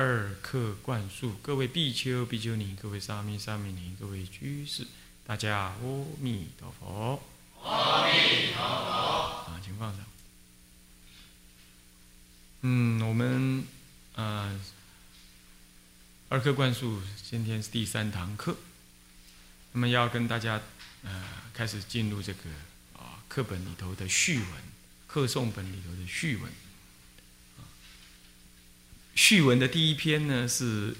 二课灌输，各位比丘、比丘尼，各位沙弥、沙弥尼，各位居士，大家阿弥陀佛。阿弥陀佛。啊，请放上。嗯，我们啊，二课灌输今天是第三堂课，那么要跟大家呃开始进入这个啊课本里头的序文，课诵本里头的序文。序文的第一篇呢是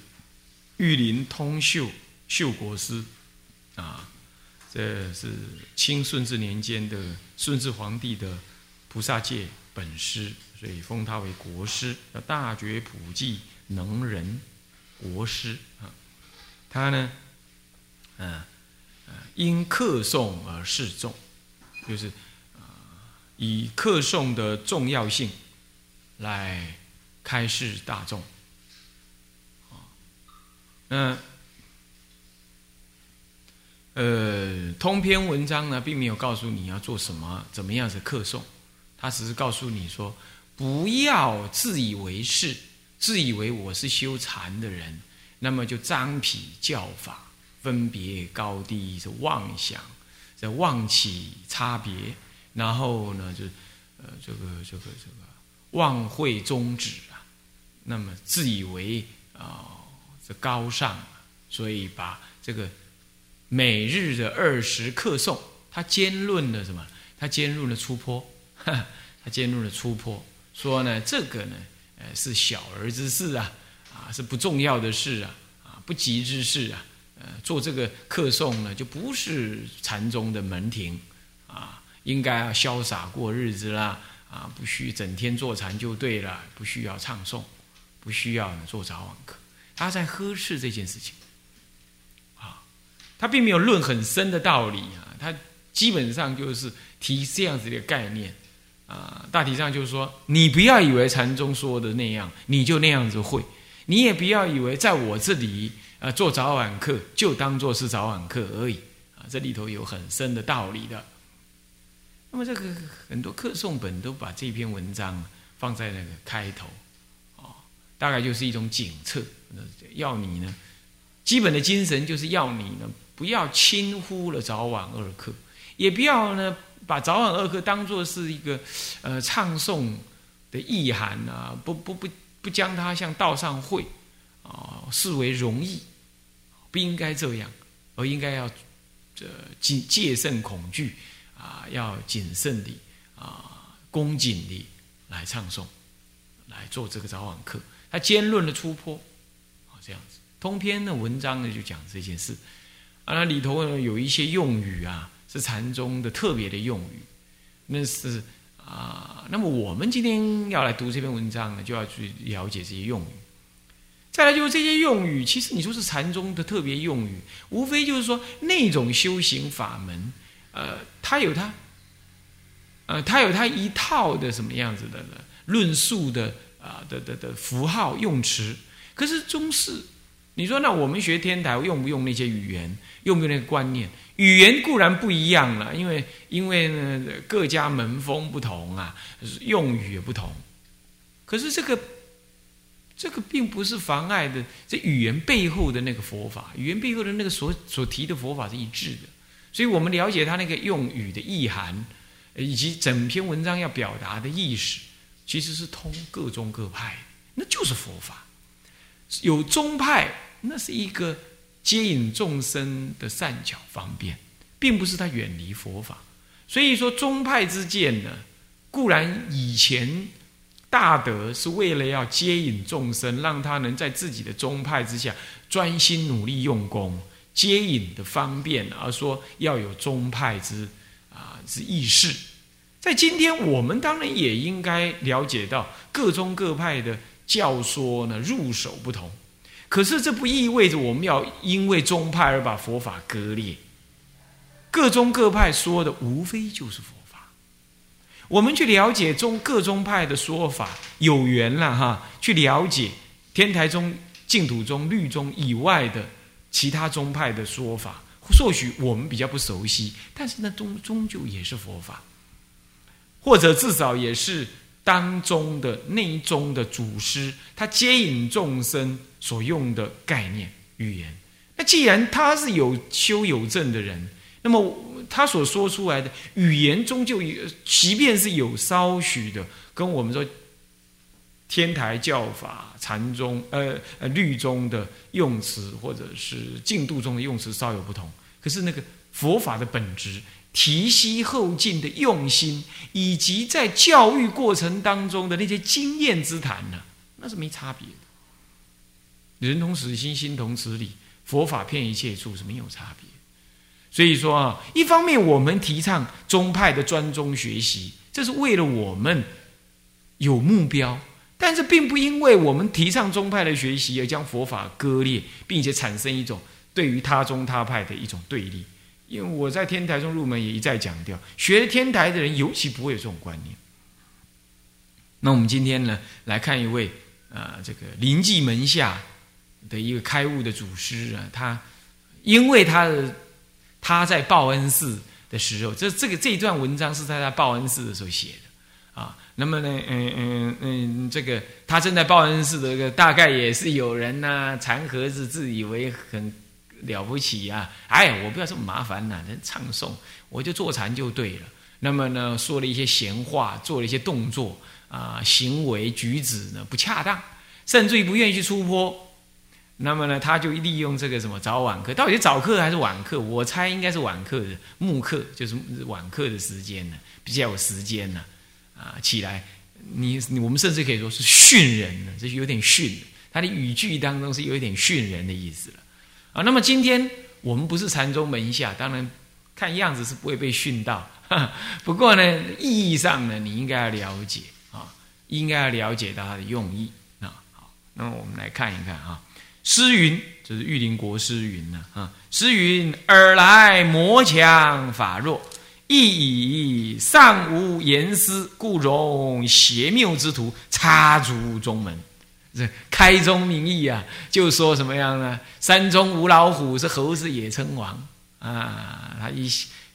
玉林通秀秀国师啊，这是清顺治年间的顺治皇帝的菩萨戒本师，所以封他为国师，叫大觉普济能人国师啊。他呢，嗯，因课诵而示众，就是啊，以课诵的重要性来。开示大众，啊，那呃，通篇文章呢，并没有告诉你要做什么，怎么样子课诵，他只是告诉你说，不要自以为是，自以为我是修禅的人，那么就张皮教法，分别高低，是妄想，在妄起差别，然后呢，就呃，这个这个这个妄会终止。那么自以为啊这高尚，所以把这个每日的二十课诵，他兼论了什么？他兼论了出坡，他兼论了出坡，说呢这个呢，呃是小儿之事啊，啊是不重要的事啊，啊不急之事啊，呃做这个课诵呢就不是禅宗的门庭啊，应该要潇洒过日子啦，啊不需整天坐禅就对了，不需要唱诵。不需要做早晚课，他在呵斥这件事情，啊，他并没有论很深的道理啊，他基本上就是提这样子的概念，啊，大体上就是说，你不要以为禅宗说的那样，你就那样子会，你也不要以为在我这里啊做早晚课就当做是早晚课而已，啊，这里头有很深的道理的。那么这个很多课诵本都把这篇文章放在那个开头。大概就是一种警策，要你呢，基本的精神就是要你呢，不要轻忽了早晚二课，也不要呢把早晚二课当做是一个呃唱诵的意涵啊，不不不不将它像道上会啊视为容易，不应该这样，而应该要这谨戒慎恐惧啊，要谨慎的啊恭谨的来唱诵，来做这个早晚课。他兼论的出坡，啊，这样子，通篇的文章呢就讲这件事，啊，那里头呢有一些用语啊是禅宗的特别的用语，那是啊，那么我们今天要来读这篇文章呢，就要去了解这些用语。再来就是这些用语，其实你说是禅宗的特别用语，无非就是说那种修行法门，呃，它有它，呃，它有它一套的什么样子的论述的。啊的的的符号用词，可是中式，你说那我们学天台用不用那些语言，用不用那个观念？语言固然不一样了，因为因为呢各家门风不同啊，用语也不同。可是这个这个并不是妨碍的，这语言背后的那个佛法，语言背后的那个所所提的佛法是一致的。所以我们了解他那个用语的意涵，以及整篇文章要表达的意思。其实是通各宗各派，那就是佛法。有宗派，那是一个接引众生的善巧方便，并不是他远离佛法。所以说，宗派之见呢，固然以前大德是为了要接引众生，让他能在自己的宗派之下专心努力用功，接引的方便，而说要有宗派之啊之意识。在今天，我们当然也应该了解到各宗各派的教说呢入手不同。可是这不意味着我们要因为宗派而把佛法割裂。各宗各派说的无非就是佛法。我们去了解宗各宗派的说法，有缘了哈，去了解天台宗、净土宗、律宗以外的其他宗派的说法，或许我们比较不熟悉，但是那终终究也是佛法，或者至少也是当中的内宗的祖师，他接引众生。所用的概念语言，那既然他是有修有证的人，那么他所说出来的语言终究，即便是有稍许的跟我们说天台教法、禅宗、呃呃律宗的用词，或者是净度中的用词稍有不同，可是那个佛法的本质、提携后进的用心，以及在教育过程当中的那些经验之谈呢，那是没差别。人同此心，心同此理。佛法骗一切处是没有差别。所以说啊，一方面我们提倡宗派的专宗学习，这是为了我们有目标；但是并不因为我们提倡宗派的学习而将佛法割裂，并且产生一种对于他宗他派的一种对立。因为我在天台中入门也一再强调，学天台的人尤其不会有这种观念。那我们今天呢，来看一位啊，这个临济门下。的一个开悟的祖师啊，他因为他的他在报恩寺的时候，这这个这一段文章是在他报恩寺的时候写的啊。那么呢，嗯嗯嗯，这个他正在报恩寺的这个，大概也是有人呐，禅盒子自以为很了不起啊。哎，我不要这么麻烦呐，人唱诵，我就坐禅就对了。那么呢，说了一些闲话，做了一些动作啊，行为举止呢不恰当，甚至于不愿意去出坡。那么呢，他就利用这个什么早晚课，到底是早课还是晚课？我猜应该是晚课的，木课就是晚课的时间呢，比较有时间呢。啊，起来，你我们甚至可以说是训人呢，这有点训，他的语句当中是有一点训人的意思了。那么今天我们不是禅宗门下，当然看样子是不会被训到。不过呢，意义上呢，你应该要了解啊，应该要了解到他的用意啊。好，那么我们来看一看啊。诗云，这是玉林国诗云呢啊。诗云：尔来魔强法弱，亦以尚无言思，故容邪谬之徒插足中门。这开宗明义啊，就说什么样呢？山中无老虎，是猴子也称王啊。他一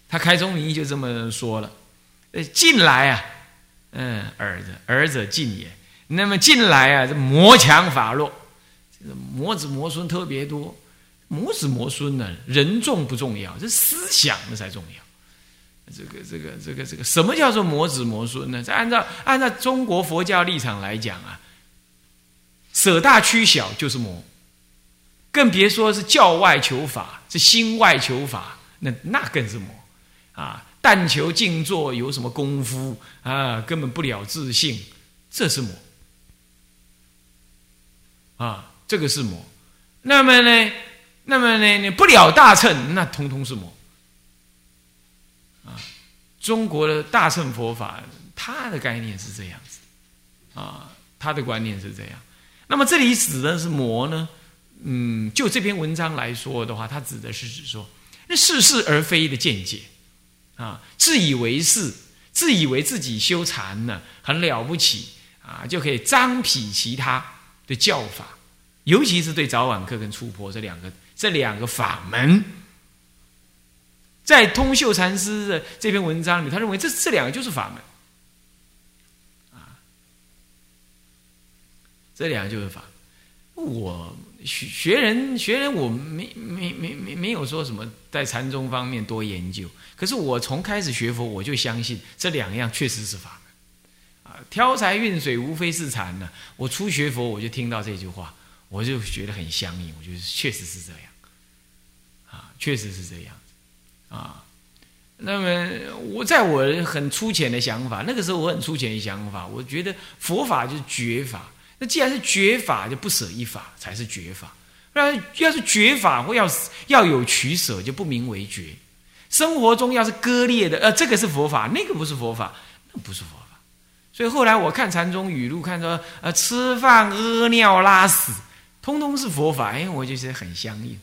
他开宗明义就这么说了。呃，近来啊，嗯，儿子儿者近也。那么近来啊，这魔强法弱。这魔子魔孙特别多，魔子魔孙呢，人重不重要，这思想那才重要。这个这个这个这个，什么叫做魔子魔孙呢？这按照按照中国佛教立场来讲啊，舍大取小就是魔，更别说是教外求法，是心外求法，那那更是魔啊！但求静坐有什么功夫啊？根本不了自性，这是魔啊！这个是魔，那么呢？那么呢？你不了大乘，那通通是魔啊！中国的大乘佛法，它的概念是这样子啊，它的观念是这样。那么这里指的是魔呢？嗯，就这篇文章来说的话，它指的是指说那似是而非的见解啊，自以为是，自以为自己修禅呢很了不起啊，就可以张匹其他的教法。尤其是对早晚课跟出坡这两个这两个法门，在通秀禅师的这篇文章里，他认为这这两个就是法门，这两个就是法。我学学人学人，我没没没没没有说什么在禅宗方面多研究，可是我从开始学佛，我就相信这两样确实是法，啊，挑柴运水无非是禅呢。我初学佛，我就听到这句话。我就觉得很相应，我觉得确实是这样，啊，确实是这样啊。那么我在我很粗浅的想法，那个时候我很粗浅的想法，我觉得佛法就是绝法。那既然是绝法，就不舍一法才是绝法。那要是绝法或要要有取舍，就不名为绝。生活中要是割裂的，呃，这个是佛法，那个不是佛法，那不是佛法。所以后来我看禅宗语录，看说呃吃饭屙尿拉屎，通通是佛法，哎，我就觉得很相应。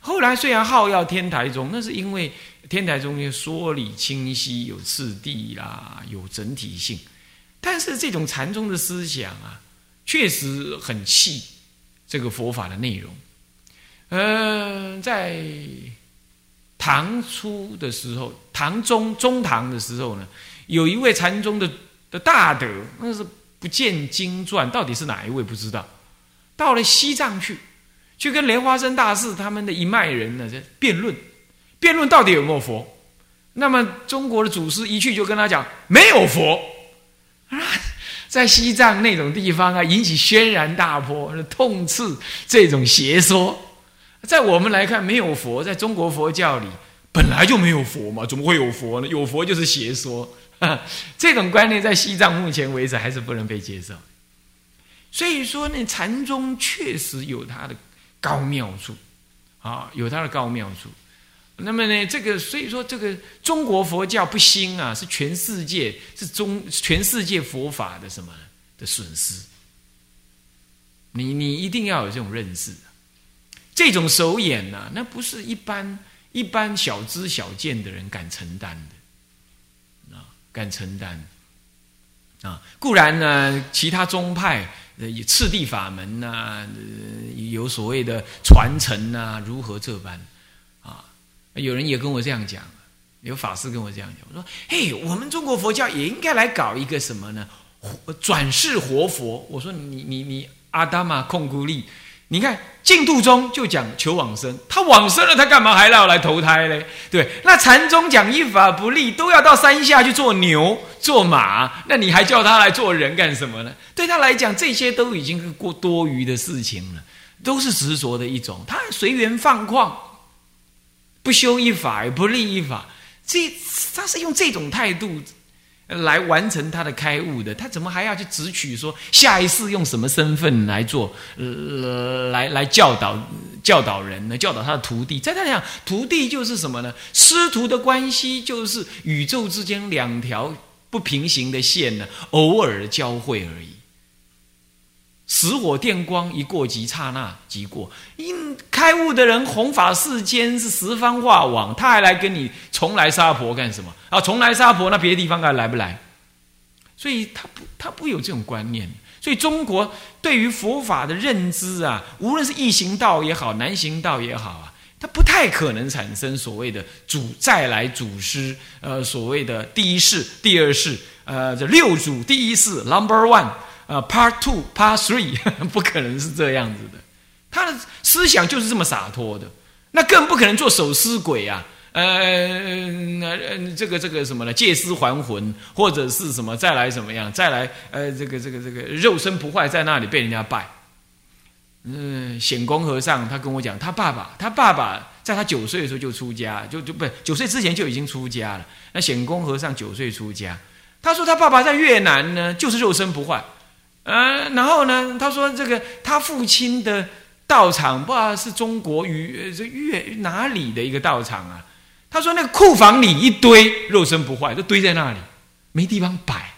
后来虽然号要天台宗，那是因为天台宗说理清晰，有次第啦，有整体性。但是这种禅宗的思想啊，确实很细这个佛法的内容。嗯，在唐初的时候，唐中中唐的时候呢，有一位禅宗的的大德，那是不见经传，到底是哪一位不知道。到了西藏去。去跟莲花生大士他们的一脉人呢，在辩论，辩论到底有没有佛？那么中国的祖师一去就跟他讲没有佛，在西藏那种地方啊，引起轩然大波，痛斥这种邪说。在我们来看，没有佛，在中国佛教里本来就没有佛嘛，怎么会有佛呢？有佛就是邪说，这种观念在西藏目前为止还是不能被接受。所以说呢，禅宗确实有它的。高妙处，啊，有它的高妙处。那么呢，这个所以说，这个中国佛教不兴啊，是全世界是中全世界佛法的什么的损失。你你一定要有这种认识，这种手眼呐，那不是一般一般小知小见的人敢承担的，啊，敢承担。啊，固然呢，其他宗派。呃，次第法门呐，有所谓的传承呐，如何这般？有人也跟我这样讲，有法师跟我这样讲，我说：“嘿，我们中国佛教也应该来搞一个什么呢？转世活佛。”我说：“你你你，阿达玛控股力。”你看净土宗就讲求往生，他往生了，他干嘛还要来投胎嘞？对，那禅宗讲一法不立，都要到山下去做牛做马，那你还叫他来做人干什么呢？对他来讲，这些都已经是过多余的事情了，都是执着的一种。他随缘放旷，不修一法也不立一法，这他是用这种态度。来完成他的开悟的，他怎么还要去直取说下一世用什么身份来做，呃，来来教导教导人呢？教导他的徒弟，在他讲，徒弟就是什么呢？师徒的关系就是宇宙之间两条不平行的线呢，偶尔交汇而已。石火电光一过即刹那即过，因开悟的人弘法世间是十方化网，他还来跟你重来杀婆干什么啊？重来杀婆，那别的地方还来不来？所以他不，他不有这种观念。所以中国对于佛法的认知啊，无论是易行道也好，难行道也好啊，它不太可能产生所谓的主再来祖师，呃，所谓的第一世、第二世，呃，这六祖第一世 Number One。啊，Part Two、Part Three，不可能是这样子的。他的思想就是这么洒脱的，那更不可能做手尸鬼啊。呃，那这个这个什么呢？借尸还魂，或者是什么再来怎么样？再来呃，这个这个这个肉身不坏，在那里被人家拜。嗯，显公和尚他跟我讲，他爸爸，他爸爸在他九岁的时候就出家，就就不九岁之前就已经出家了。那显公和尚九岁出家，他说他爸爸在越南呢，就是肉身不坏。嗯，然后呢？他说这个他父亲的道场，不知道是中国与这越哪里的一个道场啊？他说那个库房里一堆肉身不坏，都堆在那里，没地方摆，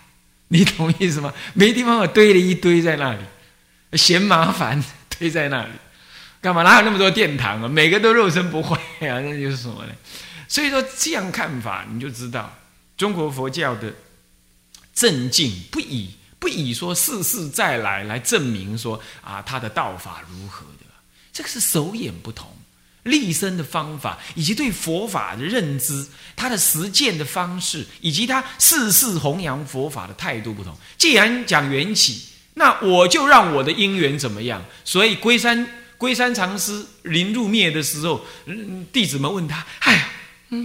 你懂意思吗？没地方，堆了一堆在那里，嫌麻烦，堆在那里，干嘛？哪有那么多殿堂啊？每个都肉身不坏啊？那就是什么呢？所以说这样看法，你就知道中国佛教的正境不以。不以说世世再来来证明说啊他的道法如何的，这个是手眼不同，立身的方法以及对佛法的认知，他的实践的方式以及他世世弘扬佛法的态度不同。既然讲缘起，那我就让我的因缘怎么样？所以龟山龟山禅师临入灭的时候，弟子们问他：“哎呀，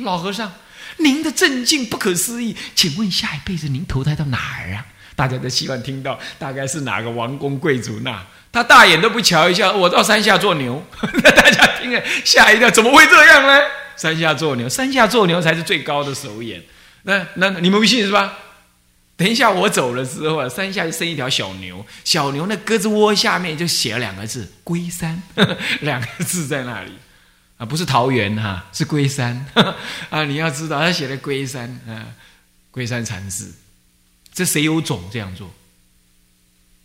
老和尚，您的正境不可思议，请问下一辈子您投胎到哪儿啊？”大家都希望听到，大概是哪个王公贵族那？他大眼都不瞧一下，我到山下做牛。那 大家听了吓一跳，怎么会这样呢？山下做牛，山下做牛才是最高的首眼。那那你们不信是吧？等一下我走了之后啊，山下就生一条小牛，小牛那鸽子窝下面就写了两个字“龟山”，两个字在那里啊，不是桃园哈，是龟山 啊。你要知道，他写的龟山啊，龟山禅师。这谁有种这样做？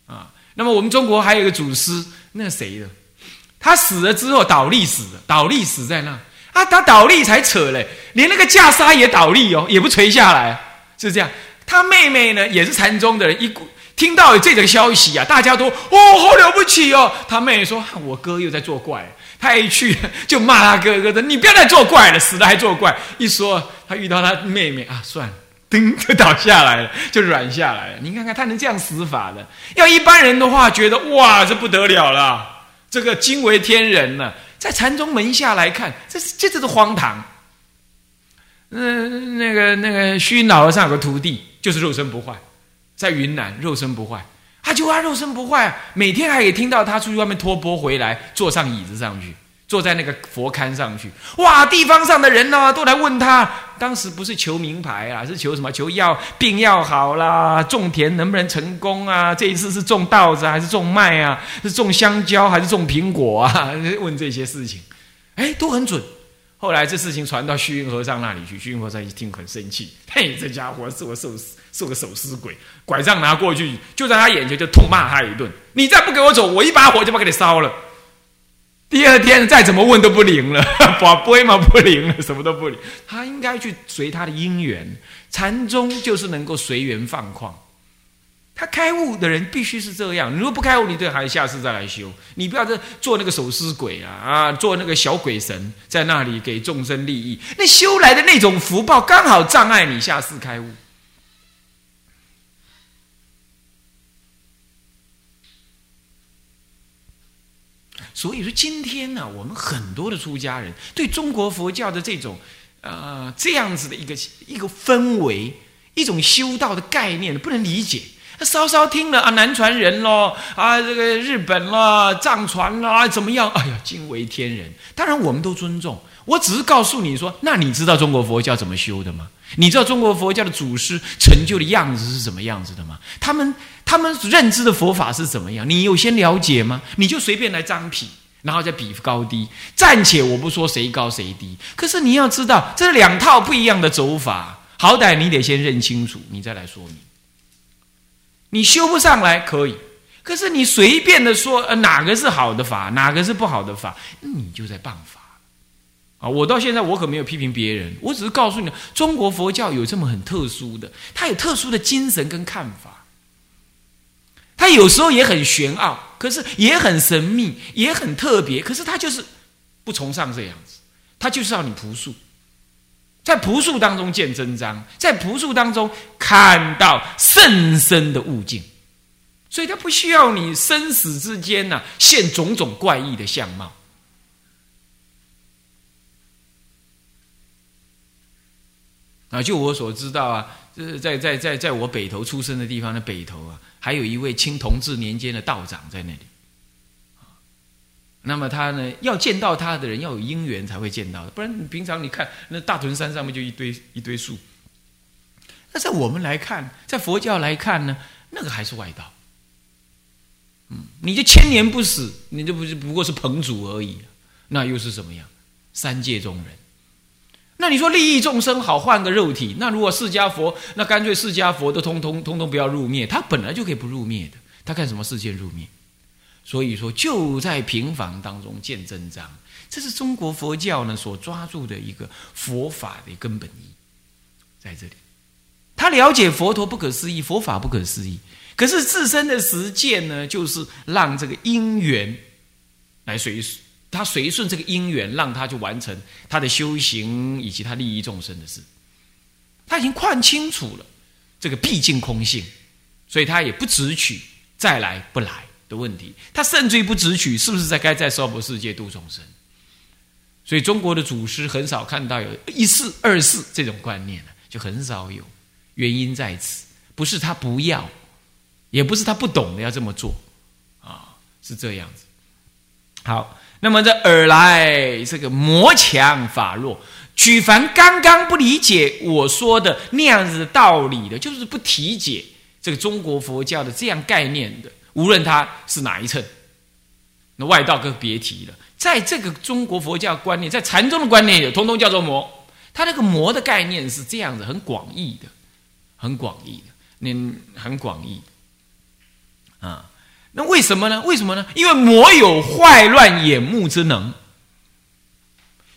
啊，那么我们中国还有一个祖师，那谁的？他死了之后倒立死的，倒立死在那啊，他倒立才扯嘞，连那个袈裟也倒立哦，也不垂下来，是这样。他妹妹呢，也是禅宗的人，一听到有这个消息啊，大家都哦，好了不起哦。他妹妹说：“我哥又在作怪。”他一去就骂他哥哥的：“你不要再作怪了，死了还作怪。”一说他遇到他妹妹啊，算了，噔就倒下来了，就软下来了。你看看他能这样死法的，要一般人的话，觉得哇，这不得了了。这个惊为天人呢，在禅宗门下来看，这是这就是荒唐。嗯，那个那个虚云老和尚有个徒弟，就是肉身不坏，在云南肉身不坏，他就他肉身不坏，每天还可以听到他出去外面托钵回来，坐上椅子上去。坐在那个佛龛上去，哇！地方上的人呢，都来问他。当时不是求名牌啊，是求什么？求药病要好啦，种田能不能成功啊？这一次是种稻子还是种麦啊？是种香蕉还是种苹果啊？问这些事情，哎，都很准。后来这事情传到虚云和尚那里去，虚云和尚一听很生气，嘿，这家伙是我受是个手撕鬼，拐杖拿过去，就在他眼前就痛骂他一顿。你再不给我走，我一把火就把给你烧了。第二天再怎么问都不灵了，法不会嘛不灵了，什么都不灵。他应该去随他的因缘，禅宗就是能够随缘放旷。他开悟的人必须是这样，你如果不开悟，你对还下次再来修。你不要再做那个手尸鬼啊啊，做那个小鬼神，在那里给众生利益，那修来的那种福报刚好障碍你下次开悟。所以说，今天呢，我们很多的出家人对中国佛教的这种，呃，这样子的一个一个氛围，一种修道的概念，不能理解。稍稍听了啊，南传人咯，啊，这个日本啦，藏传啦，怎么样？哎呀，惊为天人。当然，我们都尊重。我只是告诉你说，那你知道中国佛教怎么修的吗？你知道中国佛教的祖师成就的样子是什么样子的吗？他们他们认知的佛法是怎么样？你有先了解吗？你就随便来张皮，然后再比高低。暂且我不说谁高谁低，可是你要知道，这两套不一样的走法，好歹你得先认清楚，你再来说明。你修不上来可以，可是你随便的说，呃，哪个是好的法，哪个是不好的法，你就在谤法。我到现在我可没有批评别人，我只是告诉你，中国佛教有这么很特殊的，它有特殊的精神跟看法，它有时候也很玄奥，可是也很神秘，也很特别，可是它就是不崇尚这样子，它就是要你朴素，在朴素当中见真章，在朴素当中看到甚深的悟境，所以它不需要你生死之间呢现种种怪异的相貌。啊，就我所知道啊，就是在在在在我北头出生的地方的北头啊，还有一位清同治年间的道长在那里。那么他呢，要见到他的人要有因缘才会见到的，不然你平常你看那大屯山上面就一堆一堆树。那在我们来看，在佛教来看呢，那个还是外道。嗯，你就千年不死，你这不是不过是棚主而已，那又是什么样？三界中人。那你说利益众生好换个肉体？那如果释迦佛，那干脆释迦佛都通通通通不要入灭，他本来就可以不入灭的，他干什么世界入灭？所以说就在平凡当中见真章，这是中国佛教呢所抓住的一个佛法的根本意，在这里，他了解佛陀不可思议，佛法不可思议，可是自身的实践呢，就是让这个因缘来随时。他随顺这个因缘，让他去完成他的修行以及他利益众生的事。他已经看清楚了这个毕竟空性，所以他也不执取再来不来的问题。他甚至于不执取是不是在该在娑婆世界度众生。所以中国的祖师很少看到有一世二世这种观念了，就很少有。原因在此，不是他不要，也不是他不懂得要这么做，啊，是这样子。好。那么这尔来这个魔强法弱，举凡刚刚不理解我说的那样子的道理的，就是不体解这个中国佛教的这样概念的，无论他是哪一层，那外道更别提了。在这个中国佛教观念，在禅宗的观念也通通叫做魔。他那个魔的概念是这样子，很广义的，很广义的。你很广义啊。那为什么呢？为什么呢？因为魔有坏乱眼目之能，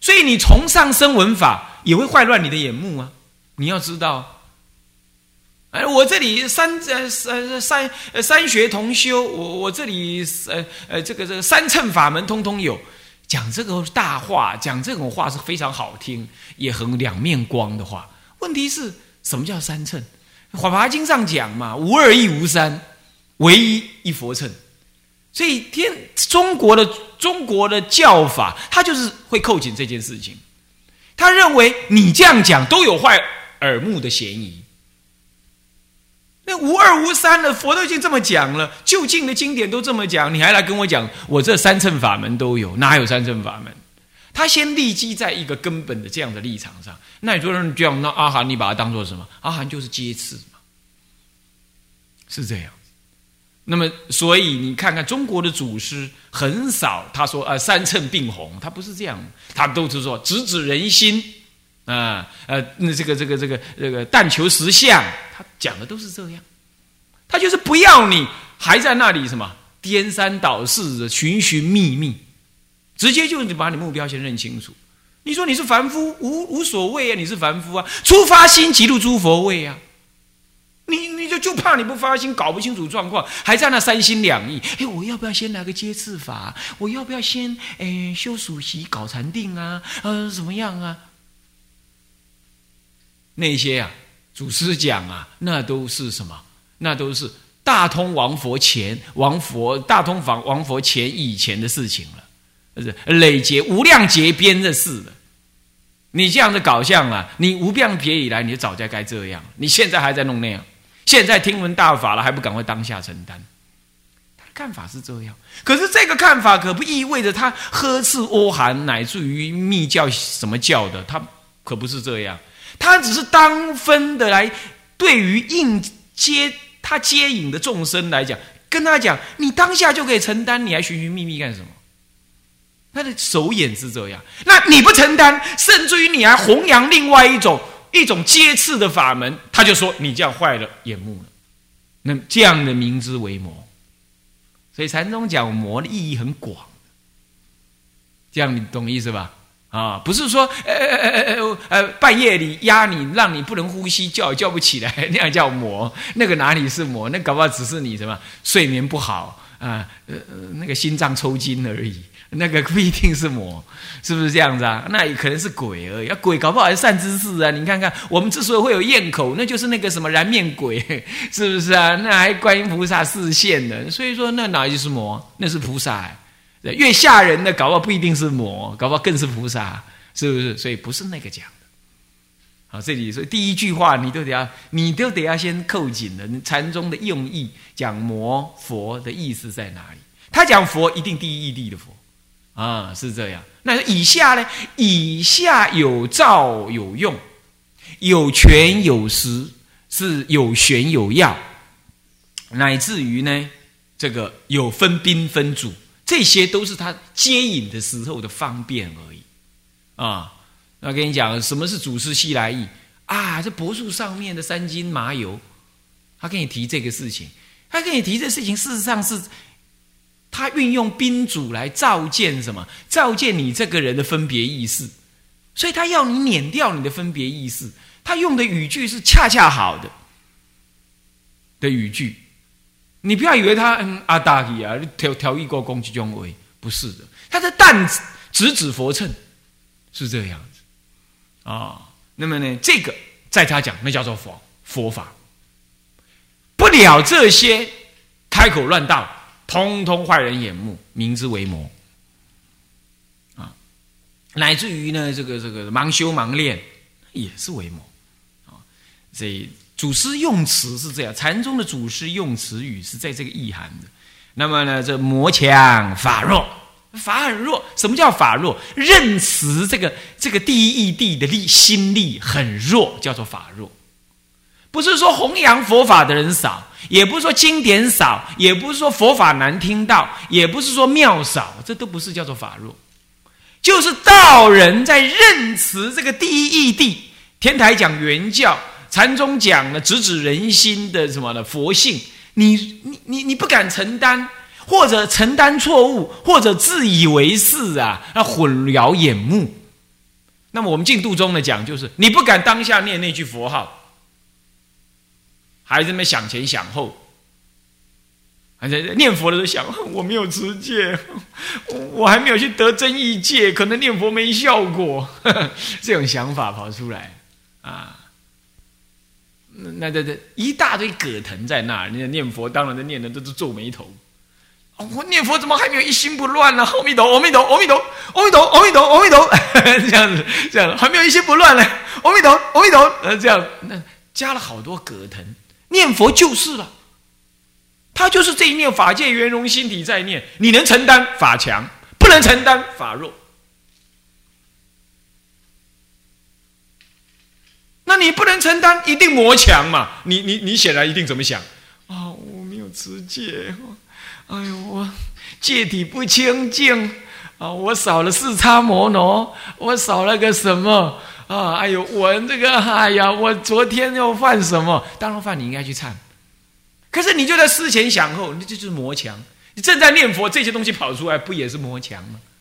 所以你崇尚声闻法也会坏乱你的眼目啊！你要知道，哎，我这里三呃三三三学同修，我我这里呃呃这个这个三乘法门通通有，讲这个大话，讲这种话是非常好听，也很两面光的话。问题是什么叫三乘？《法华经》上讲嘛，无二亦无三。唯一一佛乘，所以天中国的中国的教法，他就是会扣紧这件事情。他认为你这样讲都有坏耳目的嫌疑。那无二无三的佛都已经这么讲了，就近的经典都这么讲，你还来跟我讲我这三乘法门都有？哪有三乘法门？他先立基在一个根本的这样的立场上。那你说这样，那阿含你把它当做什么？阿含就是接次嘛，是这样。那么，所以你看看中国的祖师很少，他说啊三寸并红，他不是这样，他都是说直指人心啊，呃，那这个这个这个这个但求实相，他讲的都是这样，他就是不要你还在那里什么颠三倒四的寻寻觅觅，直接就是把你目标先认清楚。你说你是凡夫，无无所谓啊，你是凡夫啊，出发心即入诸佛位啊。就怕你不发心，搞不清楚状况，还在那三心两意。哎，我要不要先来个接次法？我要不要先哎修属习搞禅定啊？呃，怎么样啊？那些啊，祖师讲啊，那都是什么？那都是大通王佛前王佛大通房王佛前以前的事情了，是累劫无量劫边的事了。你这样的搞相啊，你无量劫以来，你早就该这样，你现在还在弄那样。现在听闻大法了，还不赶快当下承担？他的看法是这样，可是这个看法可不意味着他呵斥阿含，乃至于密教什么教的，他可不是这样。他只是当分的来，对于应接他接引的众生来讲，跟他讲，你当下就可以承担，你还寻寻觅觅干什么？他的手眼是这样，那你不承担，甚至于你还弘扬另外一种。一种接次的法门，他就说你这样坏了眼目了。那这样的明之为魔，所以禅宗讲魔的意义很广。这样你懂意思吧？啊，不是说呃呃呃呃呃半夜里压你，让你不能呼吸，叫也叫不起来，那样叫魔。那个哪里是魔？那搞不好只是你什么睡眠不好啊，呃呃那个心脏抽筋而已。那个不一定是魔，是不是这样子啊？那也可能是鬼而已。鬼搞不好还是善知识啊！你看看，我们之所以会有咽口，那就是那个什么燃面鬼，是不是啊？那还观音菩萨示现的，所以说那哪就是魔？那是菩萨。越吓人的，搞不好不一定是魔，搞不好更是菩萨，是不是？所以不是那个讲的。好，这里所以第一句话，你都得要，你都得要先扣紧了。禅宗的用意讲魔佛的意思在哪里？他讲佛一定第一义谛的佛。啊，是这样。那以下呢？以下有照有用，有权有实，是有玄有要，乃至于呢，这个有分兵分主，这些都是他接引的时候的方便而已。啊，那跟你讲，什么是祖师西来意啊？这柏树上面的三斤麻油，他跟你提这个事情，他跟你提这事情，事实上是。他运用宾主来照见什么？照见你这个人的分别意识，所以他要你碾掉你的分别意识。他用的语句是恰恰好的的语句，你不要以为他嗯阿达吉啊调调一过攻击中为不是的，他的但直指佛称是这样子啊。那么呢，这个在他讲那叫做佛佛法，不了这些开口乱道。通通坏人眼目，明知为魔啊！乃至于呢，这个这个盲修盲练也是为魔啊！这祖师用词是这样，禅宗的祖师用词语是在这个意涵的。那么呢，这魔强法弱，法很弱。什么叫法弱？认识这个这个第一义谛的力心力很弱，叫做法弱。不是说弘扬佛法的人少，也不是说经典少，也不是说佛法难听到，也不是说庙少，这都不是叫做法弱，就是道人在认识这个第一义谛。天台讲原教，禅宗讲的直指人心的什么的佛性，你你你你不敢承担，或者承担错误，或者自以为是啊，那混淆眼目。那么我们净度中的讲，就是你不敢当下念那句佛号，还在那想前想后，还在念佛的时候想，我没有持戒，我还没有去得真意戒，可能念佛没效果，这种想法跑出来啊。那这这一大堆葛藤在那人家念佛当然在念的都是皱眉头。我念佛怎么还没有一心不乱呢？阿弥陀，阿弥陀，阿弥陀，阿弥陀，阿弥陀，阿弥陀，这样子，这样还没有一心不乱呢。阿弥陀，阿弥陀，呃，这样那加了好多葛藤，念佛就是了。他就是这一念法界圆融心体在念，你能承担法强，不能承担法弱。那你不能承担，一定磨强嘛？你你你显然一定怎么想？啊，我没有持戒，哎呦，我戒体不清净啊！我少了四叉摩罗，我少了个什么啊？哎呦，我这个，哎呀，我昨天又犯什么？当然犯，你应该去忏。可是你就在思前想后，你这就是磨墙。你正在念佛，这些东西跑出来，不也是磨墙吗？